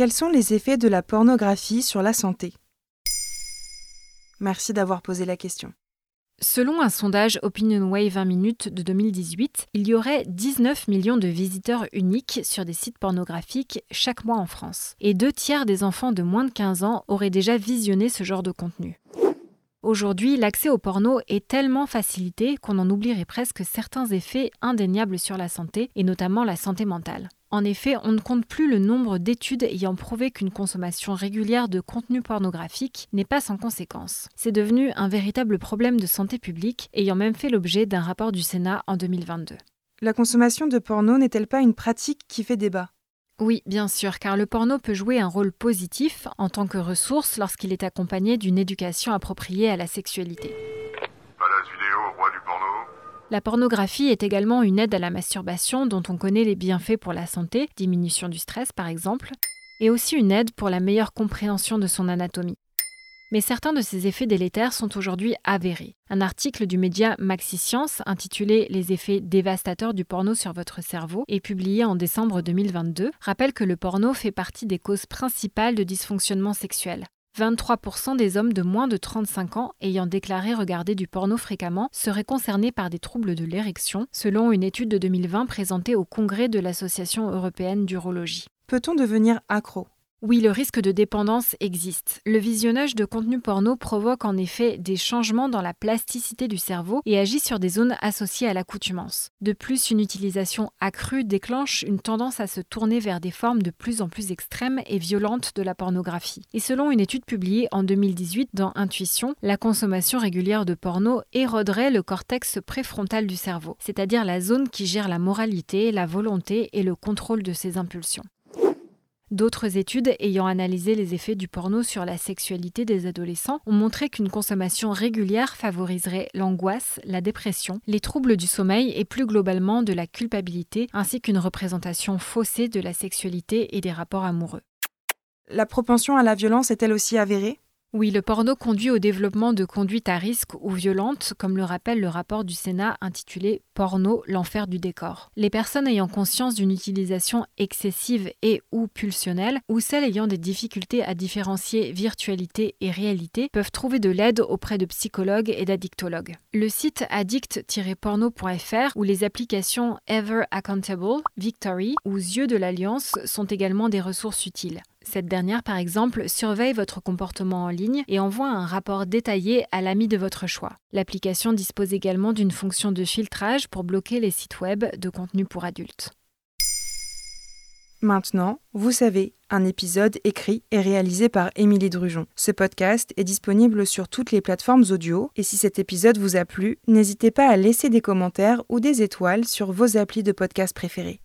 Quels sont les effets de la pornographie sur la santé? Merci d'avoir posé la question. Selon un sondage OpinionWay 20 minutes de 2018, il y aurait 19 millions de visiteurs uniques sur des sites pornographiques chaque mois en France. Et deux tiers des enfants de moins de 15 ans auraient déjà visionné ce genre de contenu. Aujourd'hui, l'accès au porno est tellement facilité qu'on en oublierait presque certains effets indéniables sur la santé, et notamment la santé mentale. En effet, on ne compte plus le nombre d'études ayant prouvé qu'une consommation régulière de contenu pornographique n'est pas sans conséquences. C'est devenu un véritable problème de santé publique, ayant même fait l'objet d'un rapport du Sénat en 2022. La consommation de porno n'est-elle pas une pratique qui fait débat? Oui, bien sûr, car le porno peut jouer un rôle positif en tant que ressource lorsqu'il est accompagné d'une éducation appropriée à la sexualité. La pornographie est également une aide à la masturbation dont on connaît les bienfaits pour la santé, diminution du stress par exemple, et aussi une aide pour la meilleure compréhension de son anatomie. Mais certains de ces effets délétères sont aujourd'hui avérés. Un article du média MaxiScience intitulé Les effets dévastateurs du porno sur votre cerveau et publié en décembre 2022 rappelle que le porno fait partie des causes principales de dysfonctionnement sexuel. 23% des hommes de moins de 35 ans ayant déclaré regarder du porno fréquemment seraient concernés par des troubles de l'érection, selon une étude de 2020 présentée au congrès de l'Association européenne d'urologie. Peut-on devenir accro? Oui, le risque de dépendance existe. Le visionnage de contenu porno provoque en effet des changements dans la plasticité du cerveau et agit sur des zones associées à l'accoutumance. De plus, une utilisation accrue déclenche une tendance à se tourner vers des formes de plus en plus extrêmes et violentes de la pornographie. Et selon une étude publiée en 2018 dans Intuition, la consommation régulière de porno éroderait le cortex préfrontal du cerveau, c'est-à-dire la zone qui gère la moralité, la volonté et le contrôle de ses impulsions. D'autres études ayant analysé les effets du porno sur la sexualité des adolescents ont montré qu'une consommation régulière favoriserait l'angoisse, la dépression, les troubles du sommeil et plus globalement de la culpabilité, ainsi qu'une représentation faussée de la sexualité et des rapports amoureux. La propension à la violence est-elle aussi avérée? Oui, le porno conduit au développement de conduites à risque ou violentes, comme le rappelle le rapport du Sénat intitulé Porno, l'enfer du décor. Les personnes ayant conscience d'une utilisation excessive et ou pulsionnelle, ou celles ayant des difficultés à différencier virtualité et réalité, peuvent trouver de l'aide auprès de psychologues et d'addictologues. Le site addict-porno.fr ou les applications Ever Accountable, Victory ou Yeux de l'Alliance sont également des ressources utiles. Cette dernière, par exemple, surveille votre comportement en ligne et envoie un rapport détaillé à l'ami de votre choix. L'application dispose également d'une fonction de filtrage pour bloquer les sites web de contenu pour adultes. Maintenant, vous savez, un épisode écrit et réalisé par Émilie Drujon. Ce podcast est disponible sur toutes les plateformes audio et si cet épisode vous a plu, n'hésitez pas à laisser des commentaires ou des étoiles sur vos applis de podcast préférés.